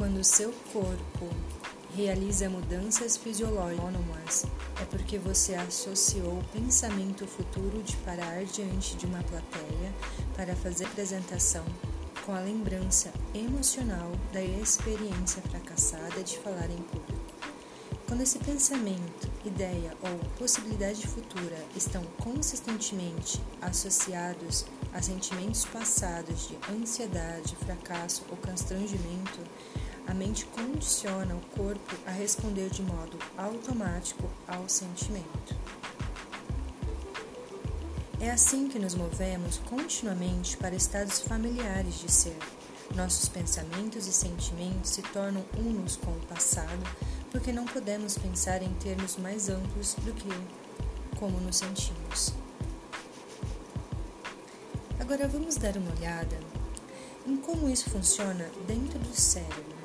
Quando seu corpo realiza mudanças fisiológicas, é porque você associou o pensamento futuro de parar diante de uma plateia para fazer apresentação com a lembrança emocional da experiência fracassada de falar em público. Quando esse pensamento, ideia ou possibilidade futura estão consistentemente associados a sentimentos passados de ansiedade, fracasso ou constrangimento, a mente condiciona o corpo a responder de modo automático ao sentimento. É assim que nos movemos continuamente para estados familiares de ser. Nossos pensamentos e sentimentos se tornam unos com o passado porque não podemos pensar em termos mais amplos do que como nos sentimos. Agora vamos dar uma olhada em como isso funciona dentro do cérebro.